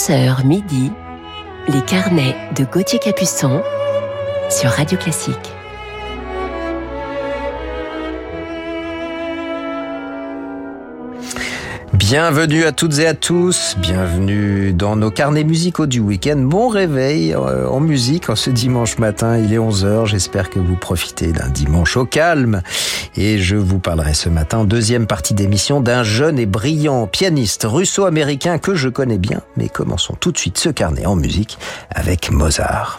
11h midi, les carnets de Gauthier Capuçon sur Radio Classique. Bienvenue à toutes et à tous, bienvenue dans nos carnets musicaux du week-end. Bon réveil euh, en musique en ce dimanche matin, il est 11h, j'espère que vous profitez d'un dimanche au calme. Et je vous parlerai ce matin, deuxième partie d'émission, d'un jeune et brillant pianiste russo-américain que je connais bien. Mais commençons tout de suite ce carnet en musique avec Mozart.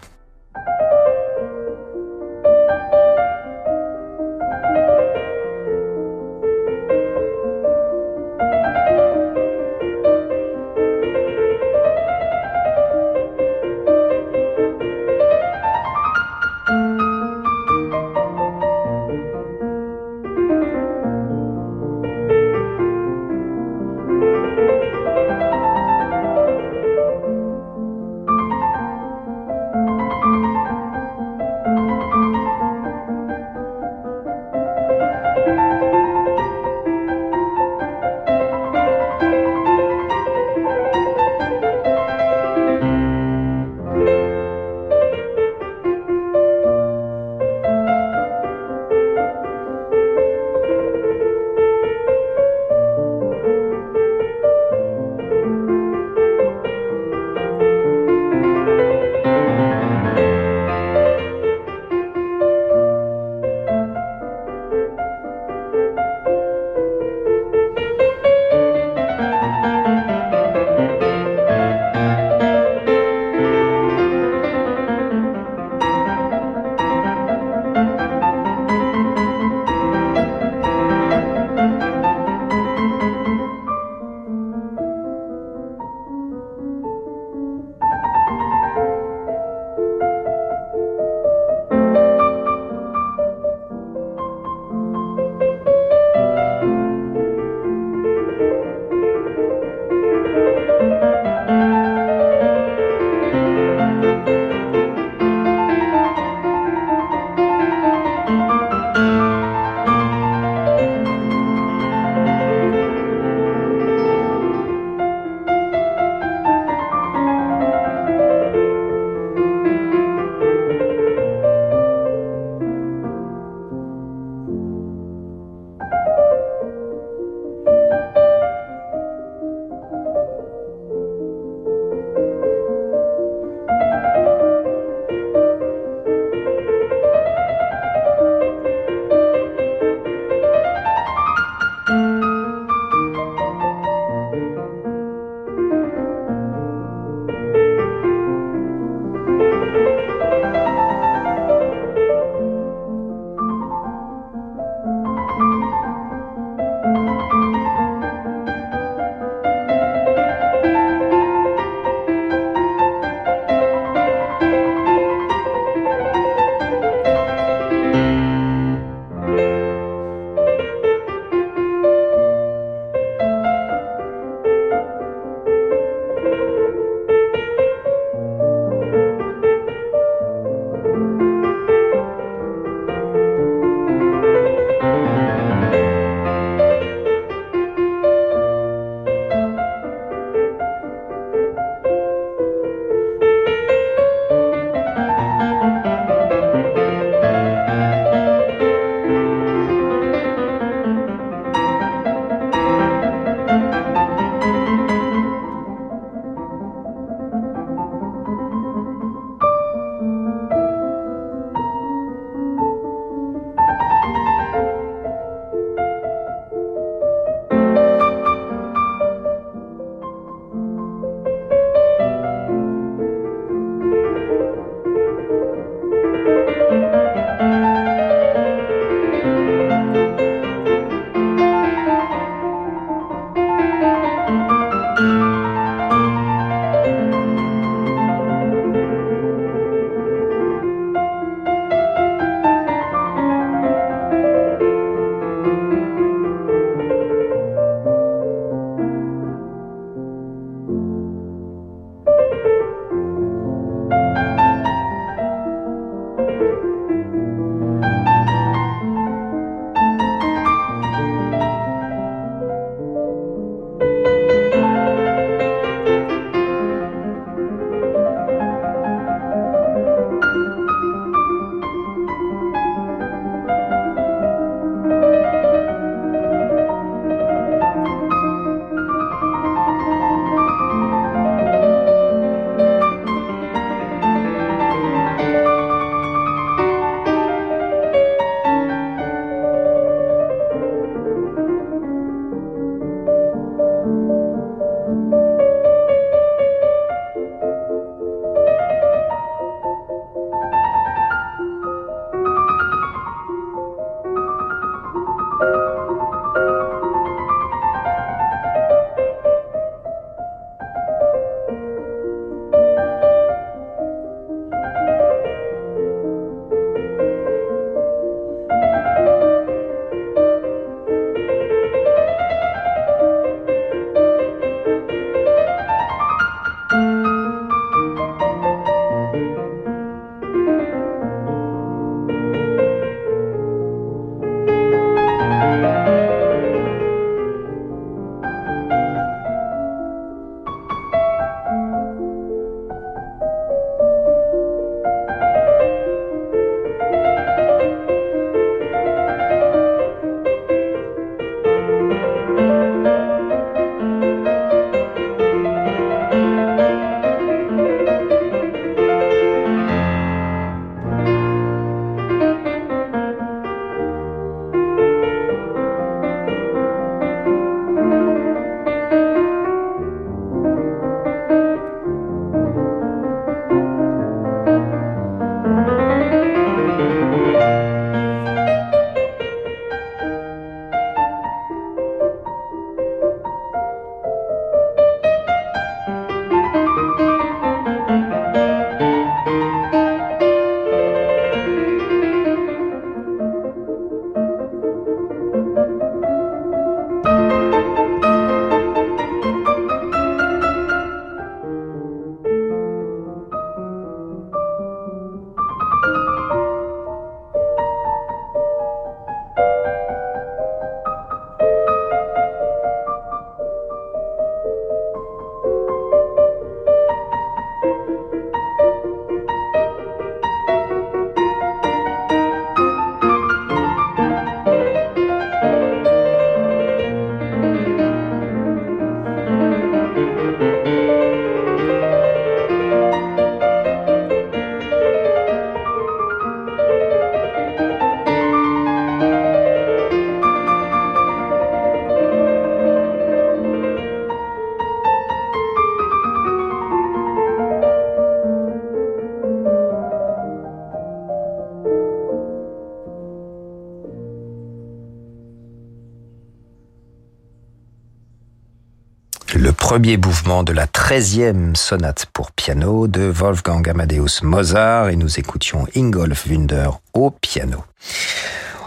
Premier mouvement de la treizième sonate pour piano de Wolfgang Amadeus Mozart et nous écoutions Ingolf Wunder au piano.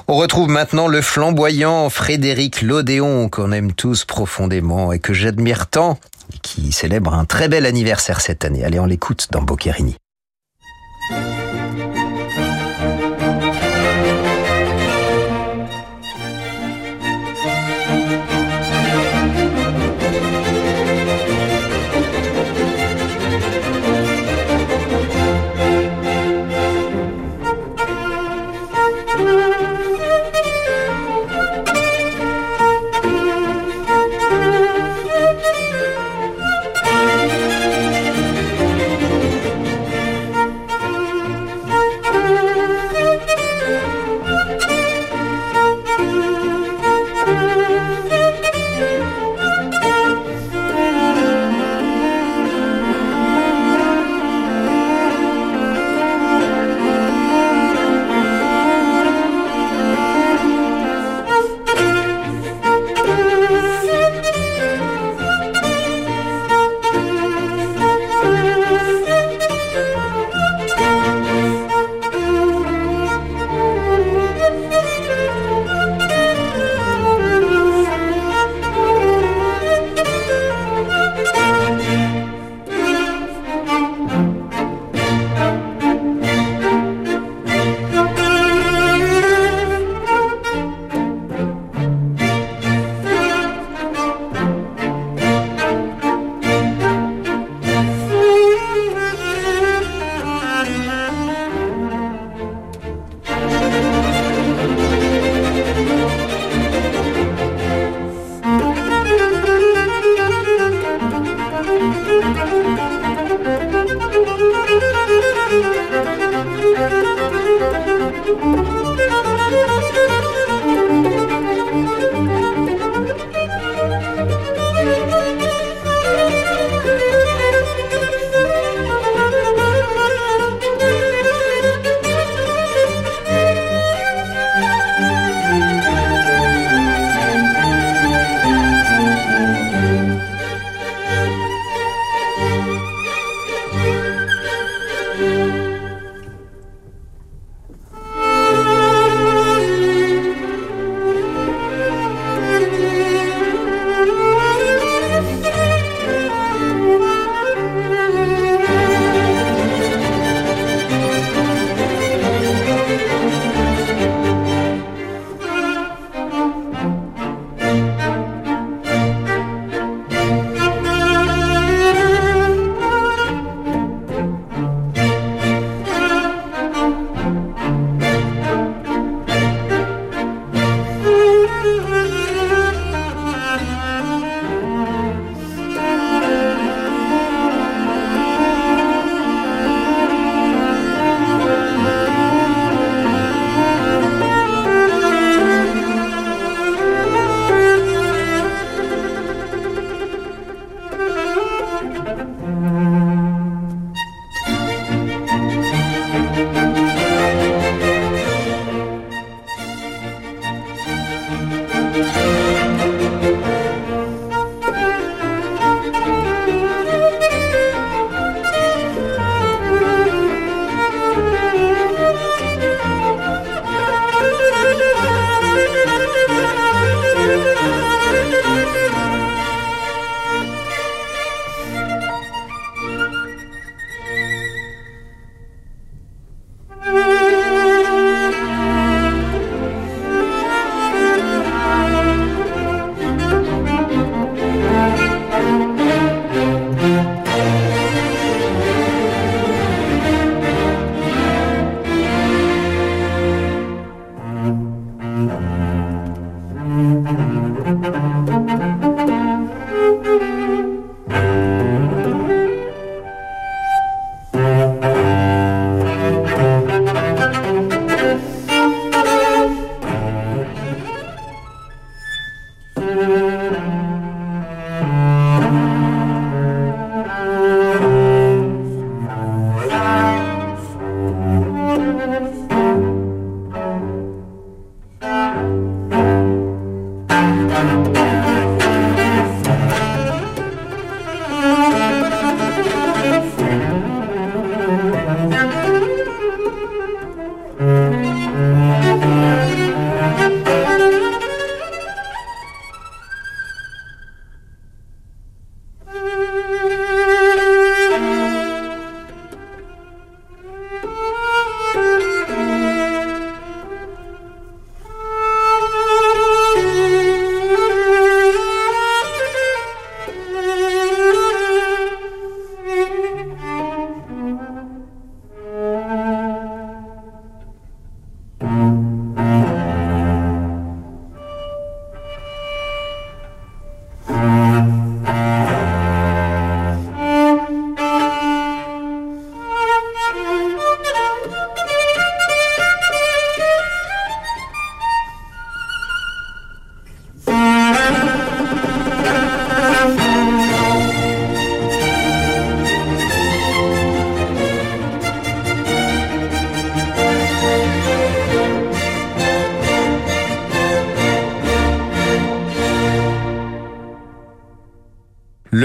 On retrouve maintenant le flamboyant Frédéric Lodéon qu'on aime tous profondément et que j'admire tant et qui célèbre un très bel anniversaire cette année. Allez, on l'écoute dans Boccherini.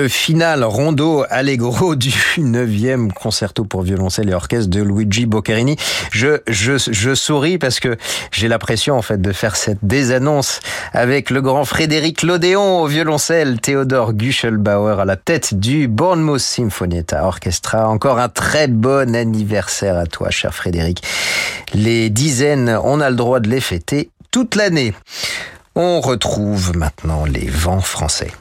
Le final rondo allegro du 9e concerto pour violoncelle et orchestre de Luigi Boccherini. Je, je, souris parce que j'ai l'impression en fait de faire cette désannonce avec le grand Frédéric Lodéon au violoncelle, Théodore Guschelbauer à la tête du Bournemouth Symphonietta Orchestra. Encore un très bon anniversaire à toi, cher Frédéric. Les dizaines, on a le droit de les fêter toute l'année. On retrouve maintenant les vents français.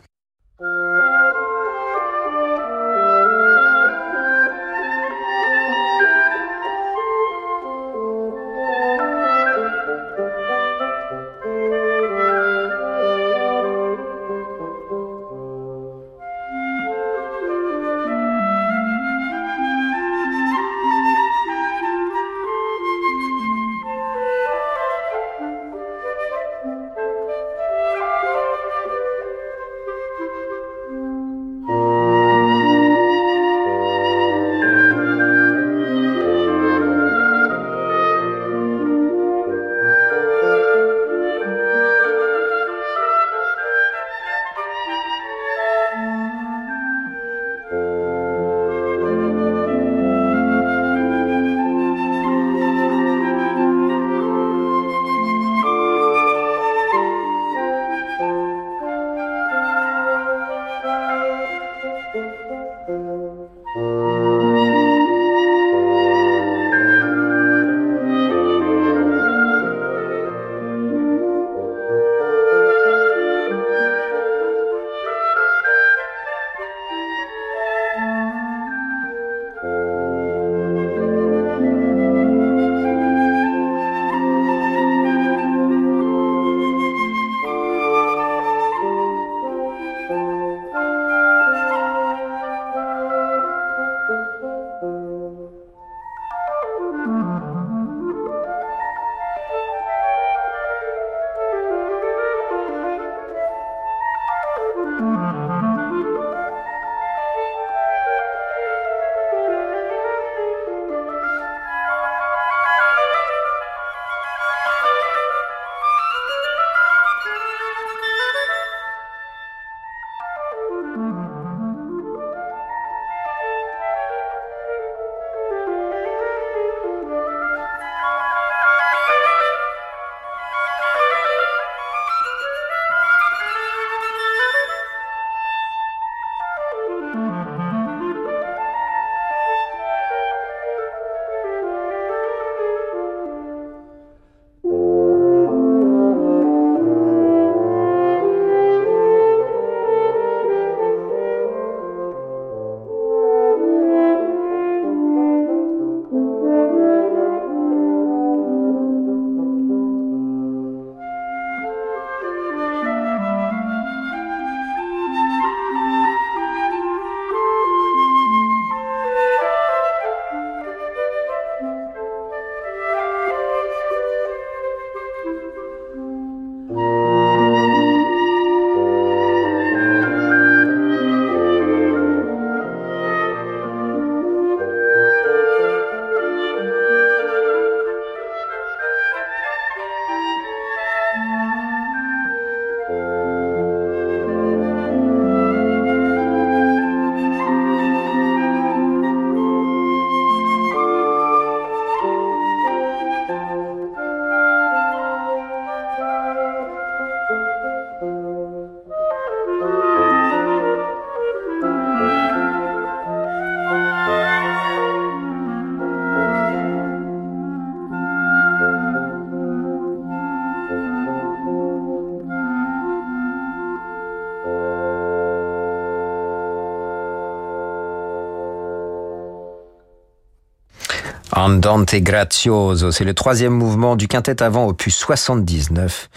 Andante Grazioso, c'est le troisième mouvement du quintet avant opus 79.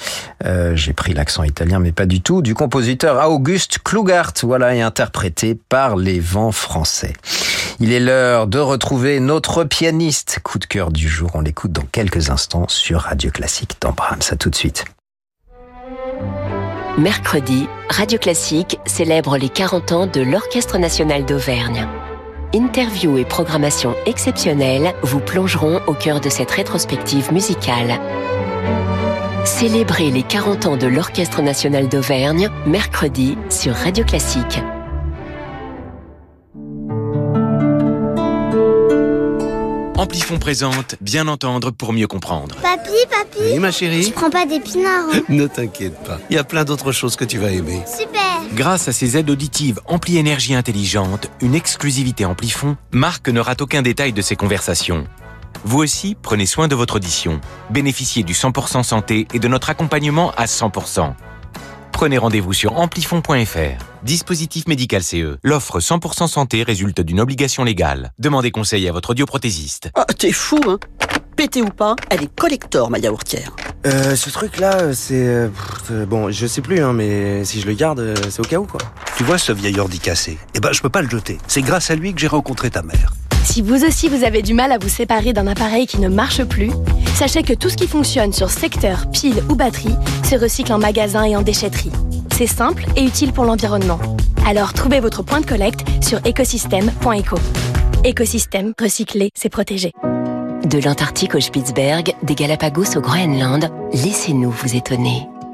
Euh, J'ai pris l'accent italien, mais pas du tout, du compositeur Auguste Klugart, voilà, et interprété par les vents français. Il est l'heure de retrouver notre pianiste. Coup de cœur du jour, on l'écoute dans quelques instants sur Radio Classique dans Brahms. Tout de suite. Mercredi, Radio Classique célèbre les 40 ans de l'Orchestre national d'Auvergne. Interview et programmation exceptionnelle vous plongeront au cœur de cette rétrospective musicale. Célébrez les 40 ans de l'Orchestre national d'Auvergne mercredi sur Radio Classique. Amplifon présente Bien entendre pour mieux comprendre. Papi, papi Oui, ma chérie Je prends pas d'épinards. hein. Ne t'inquiète pas. Il y a plein d'autres choses que tu vas aimer. Super Grâce à ses aides auditives Ampli Énergie Intelligente, une exclusivité Amplifon, Marc ne rate aucun détail de ses conversations. Vous aussi, prenez soin de votre audition. Bénéficiez du 100% santé et de notre accompagnement à 100%. Prenez rendez-vous sur amplifon.fr. Dispositif médical CE. L'offre 100% santé résulte d'une obligation légale. Demandez conseil à votre audioprothésiste. Ah, t'es fou, hein Pété ou pas, elle est collector, ma yaourtière. Euh, ce truc-là, euh, c'est... euh, euh, bon, je sais plus, hein, mais si je le garde, c'est au cas où, quoi. Tu vois ce vieil ordi cassé? Eh ben, je peux pas le jeter. C'est grâce à lui que j'ai rencontré ta mère. Si vous aussi vous avez du mal à vous séparer d'un appareil qui ne marche plus, sachez que tout ce qui fonctionne sur secteur, pile ou batterie se recycle en magasin et en déchetterie. C'est simple et utile pour l'environnement. Alors trouvez votre point de collecte sur écosystème.eco. Écosystème, recycler, c'est protéger. De l'Antarctique au Spitzberg, des Galapagos au Groenland, laissez-nous vous étonner.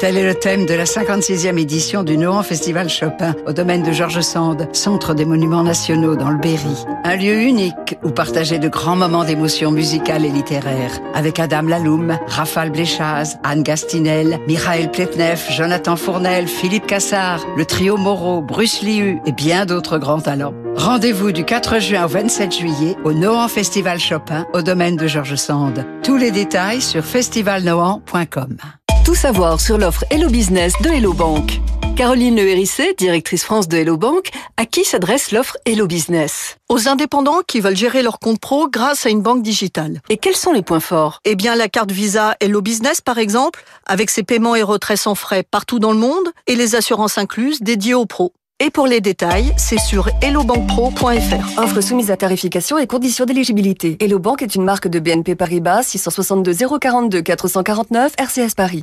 Tel est le thème de la 56e édition du Nohant Festival Chopin au domaine de Georges Sand, centre des monuments nationaux dans le Berry. Un lieu unique où partager de grands moments d'émotion musicale et littéraire avec Adam Laloum, Raphaël Bléchaz, Anne Gastinel, Michael Pletnev, Jonathan Fournel, Philippe Cassard, le trio Moreau, Bruce Liu et bien d'autres grands talents. Rendez-vous du 4 juin au 27 juillet au Nohant Festival Chopin au domaine de Georges Sand. Tous les détails sur festivalnohant.com. Tout savoir sur l'offre Hello Business de Hello Bank. Caroline Le Hérissé, directrice France de Hello Bank, à qui s'adresse l'offre Hello Business Aux indépendants qui veulent gérer leur compte pro grâce à une banque digitale. Et quels sont les points forts? Eh bien, la carte Visa Hello Business, par exemple, avec ses paiements et retraits sans frais partout dans le monde et les assurances incluses dédiées aux pros. Et pour les détails, c'est sur hellobankpro.fr. Offre soumise à tarification et conditions d'éligibilité. Hello Bank est une marque de BNP Paribas 662 042 449 RCS Paris.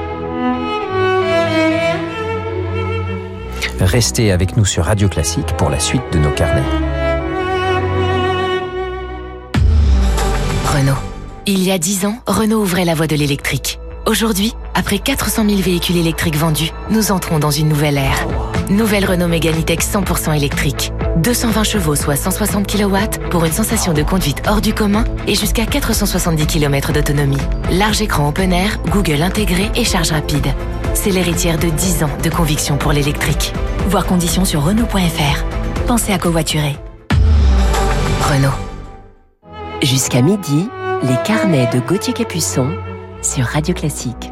Restez avec nous sur Radio Classique pour la suite de nos carnets. Renault. Il y a 10 ans, Renault ouvrait la voie de l'électrique. Aujourd'hui, après 400 000 véhicules électriques vendus, nous entrons dans une nouvelle ère. Nouvelle Renault Mégane E-Tech 100% électrique. 220 chevaux, soit 160 kW, pour une sensation de conduite hors du commun et jusqu'à 470 km d'autonomie. Large écran open air, Google intégré et charge rapide. C'est l'héritière de 10 ans de conviction pour l'électrique. Voir conditions sur Renault.fr. Pensez à covoiturer. Renault. Jusqu'à midi, les carnets de Gauthier Capuçon sur Radio Classique.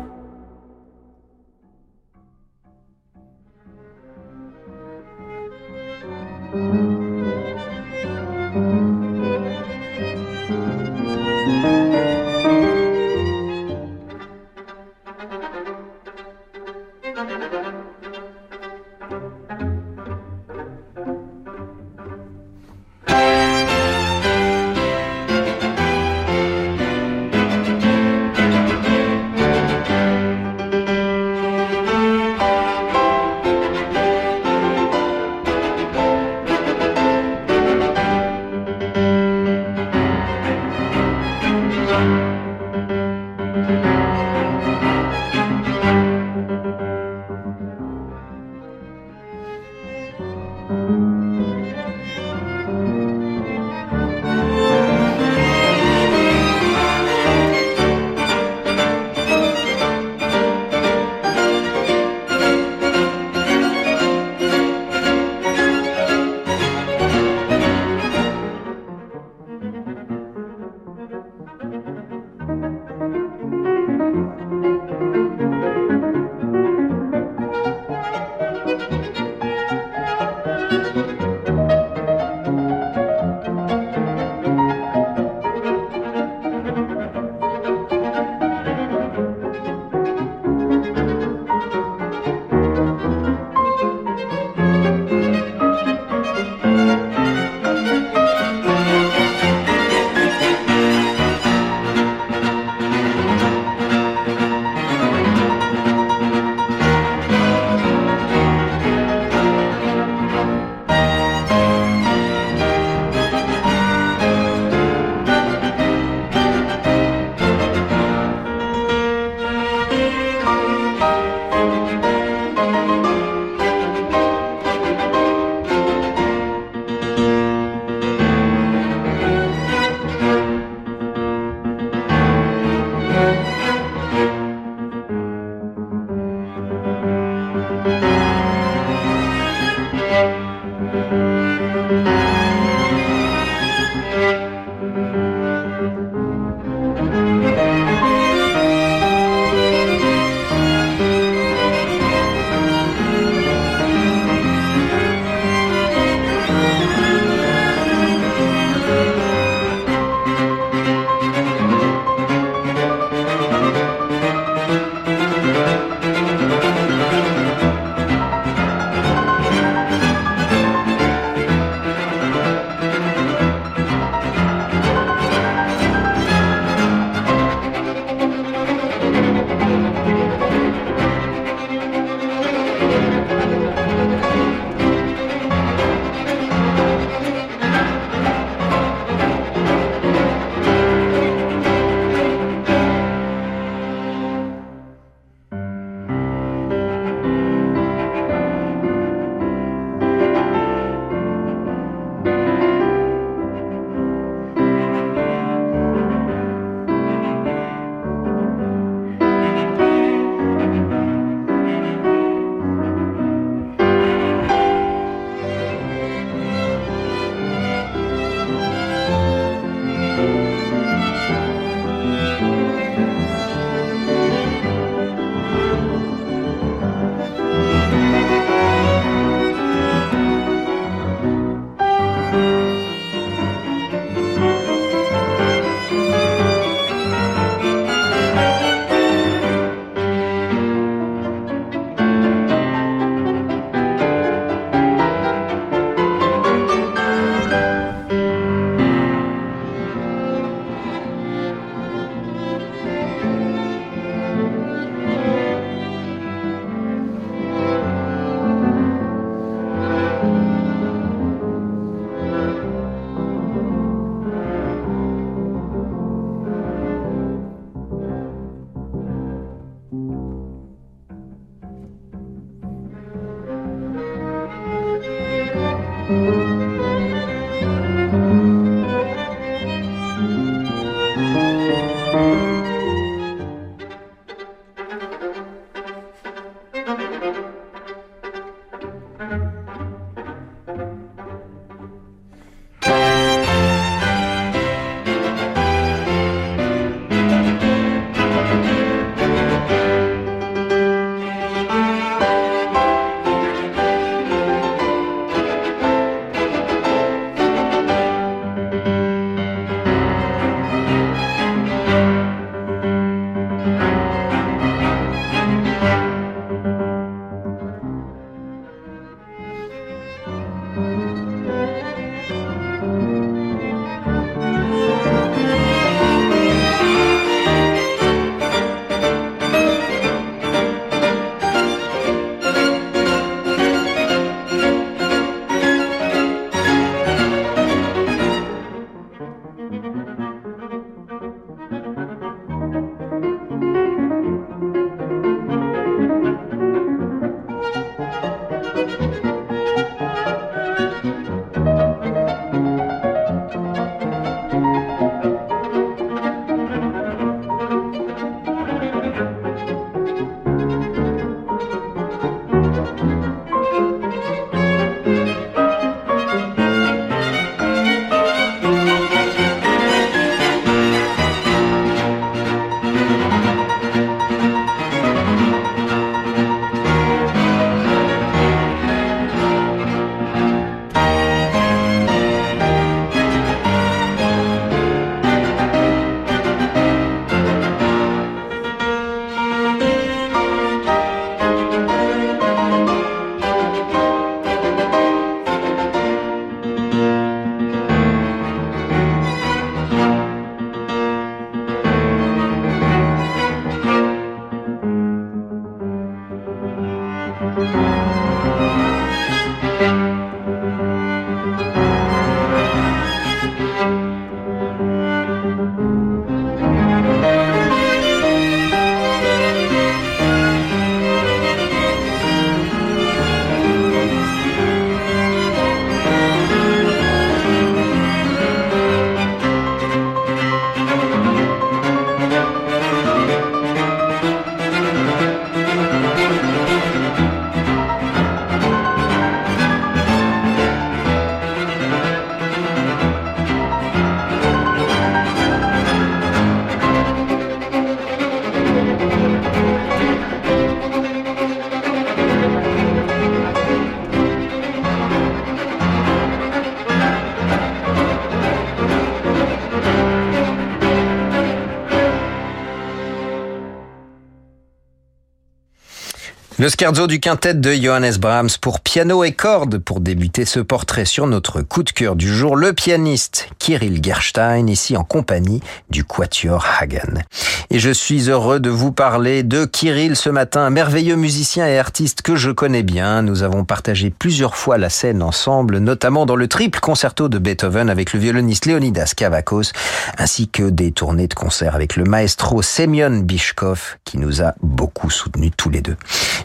Le scherzo du quintet de Johannes Brahms pour piano et cordes pour débuter ce portrait sur notre coup de cœur du jour, le pianiste Kirill Gerstein, ici en compagnie du quatuor Hagen. Et je suis heureux de vous parler de Kirill ce matin, un merveilleux musicien et artiste que je connais bien. Nous avons partagé plusieurs fois la scène ensemble, notamment dans le triple concerto de Beethoven avec le violoniste Leonidas Kavakos, ainsi que des tournées de concert avec le maestro Semyon Bishkov, qui nous a beaucoup soutenus tous les deux.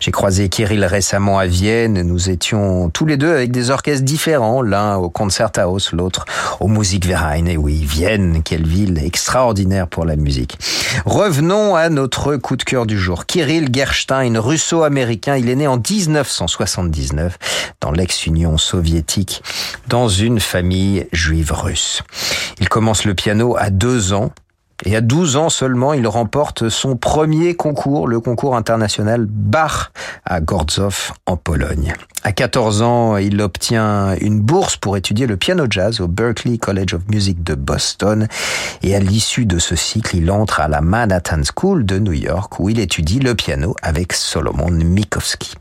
J'ai croisé Kirill récemment à Vienne. Nous étions tous les deux avec des orchestres différents, l'un au Concerthaus, l'autre au Musikverein. Et oui, Vienne, quelle ville extraordinaire pour la musique. Revenons à notre coup de cœur du jour. Kirill Gerstein, russo-américain, il est né en 1979 dans l'ex-Union soviétique, dans une famille juive russe. Il commence le piano à deux ans et à 12 ans seulement, il remporte son premier concours, le concours international Bach à Gorzow en Pologne. À 14 ans, il obtient une bourse pour étudier le piano jazz au Berklee College of Music de Boston. Et à l'issue de ce cycle, il entre à la Manhattan School de New York où il étudie le piano avec Solomon Mikovsky.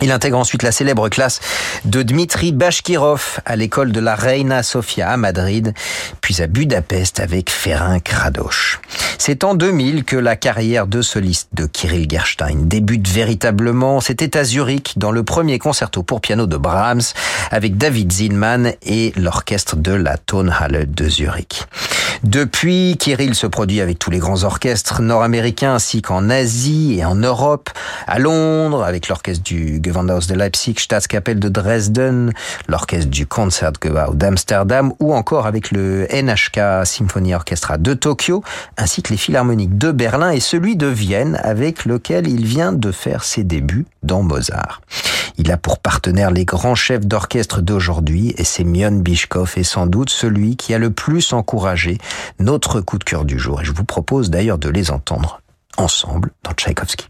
Il intègre ensuite la célèbre classe de Dmitri Bashkirov à l'école de la Reina Sofia à Madrid, puis à Budapest avec Ferenc Radosh. C'est en 2000 que la carrière de soliste de Kirill Gerstein débute véritablement. C'était à Zurich dans le premier concerto pour piano de Brahms avec David Zinman et l'orchestre de la Tonhalle de Zurich. Depuis, Kirill se produit avec tous les grands orchestres nord-américains ainsi qu'en Asie et en Europe, à Londres avec l'orchestre du Gewandhaus de Leipzig, Staatskapelle de Dresden, l'orchestre du Concertgebouw d'Amsterdam ou encore avec le NHK Symphony Orchestra de Tokyo, ainsi que les philharmoniques de Berlin et celui de Vienne avec lequel il vient de faire ses débuts dans Mozart. Il a pour partenaire les grands chefs d'orchestre d'aujourd'hui et Semyon Bishkov est sans doute celui qui a le plus encouragé notre coup de cœur du jour. Et je vous propose d'ailleurs de les entendre ensemble dans Tchaïkovski.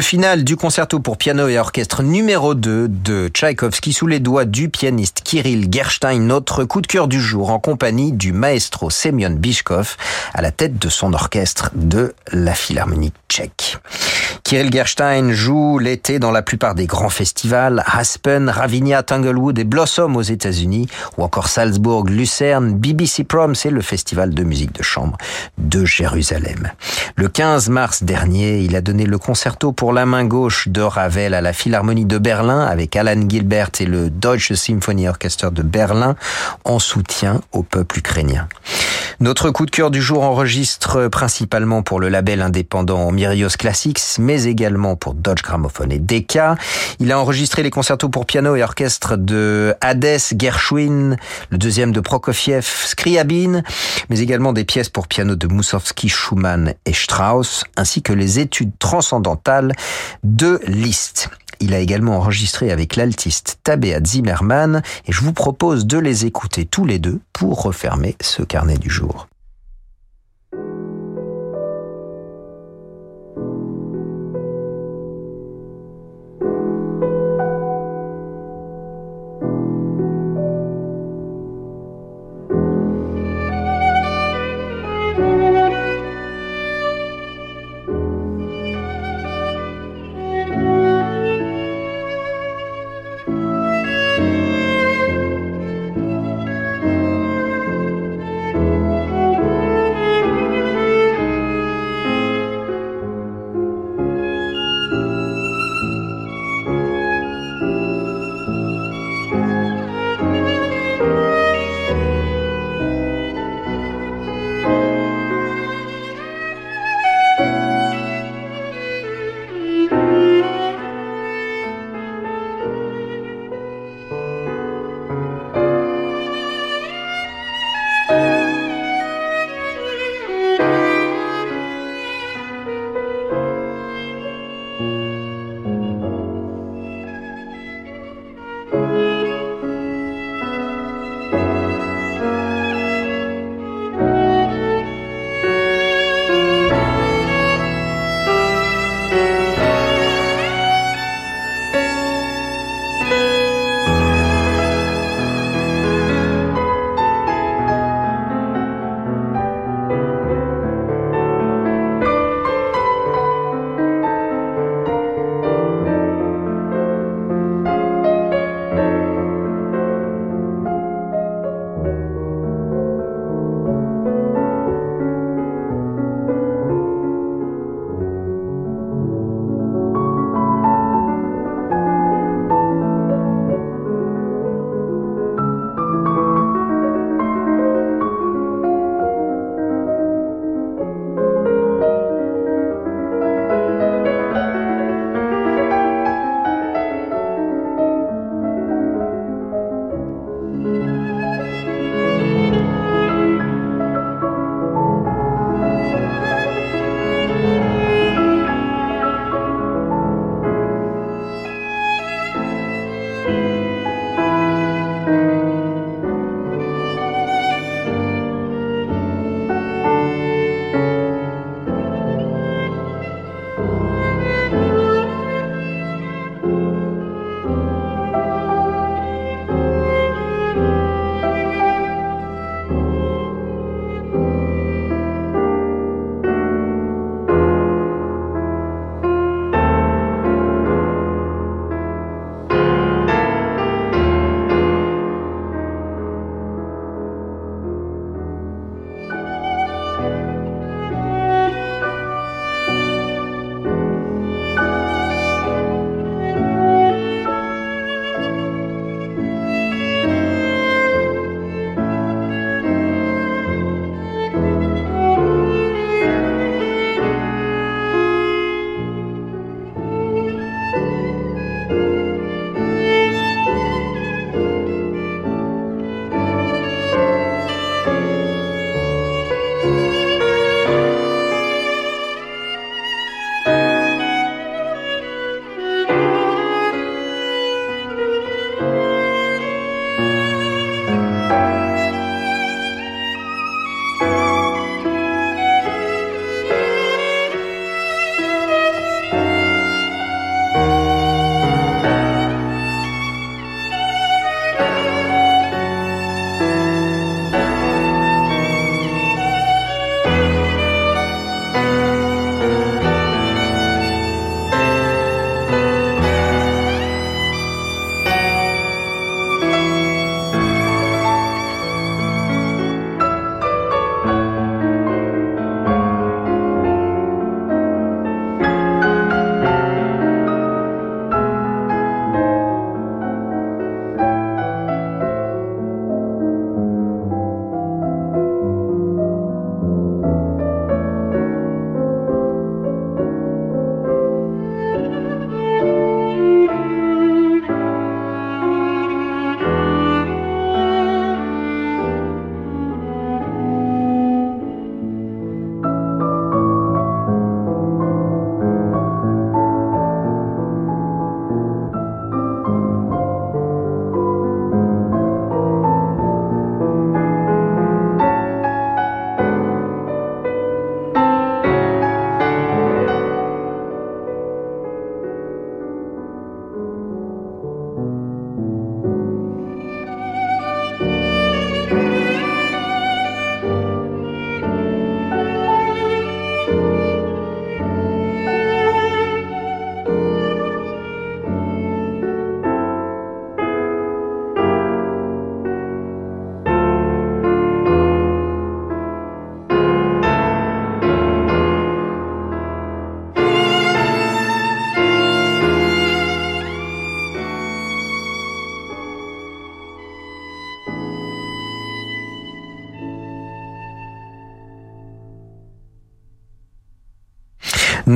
Le final du concerto pour piano et orchestre numéro 2 de Tchaïkovski sous les doigts du pianiste Kirill Gerstein, notre coup de cœur du jour en compagnie du maestro Semyon Bishkov à la tête de son orchestre de la Philharmonie tchèque. Kirill Gerstein joue l'été dans la plupart des grands festivals, Aspen, Ravinia, Tanglewood et Blossom aux États-Unis, ou encore Salzbourg, Lucerne, BBC Proms et le festival de musique de chambre de Jérusalem. Le 15 mars dernier, il a donné le concerto pour la main gauche de Ravel à la Philharmonie de Berlin avec Alan Gilbert et le Deutsche Symphony Orchestra de Berlin en soutien au peuple ukrainien. Notre coup de cœur du jour enregistre principalement pour le label indépendant Myrios Classics, mais également pour Dodge Gramophone et Decca. Il a enregistré les concertos pour piano et orchestre de Hades, Gershwin, le deuxième de Prokofiev, Scriabine, mais également des pièces pour piano de Moussowski, Schumann et Strauss, ainsi que les études transcendantales de Liszt. Il a également enregistré avec l'altiste Tabea Zimmerman et je vous propose de les écouter tous les deux pour refermer ce carnet du jour.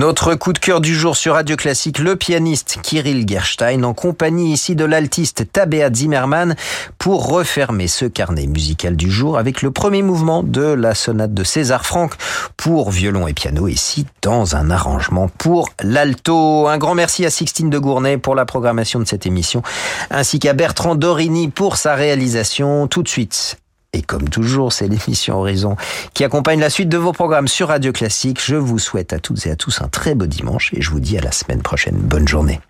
Notre coup de cœur du jour sur Radio Classique, le pianiste Kirill Gerstein en compagnie ici de l'altiste Tabea Zimmermann pour refermer ce carnet musical du jour avec le premier mouvement de la sonate de César Franck pour violon et piano ici dans un arrangement pour l'alto. Un grand merci à Sixtine de Gournay pour la programmation de cette émission ainsi qu'à Bertrand Dorini pour sa réalisation. Tout de suite, et comme toujours, c'est l'émission Horizon qui accompagne la suite de vos programmes sur Radio Classique. Je vous souhaite à toutes et à tous un très beau dimanche et je vous dis à la semaine prochaine. Bonne journée.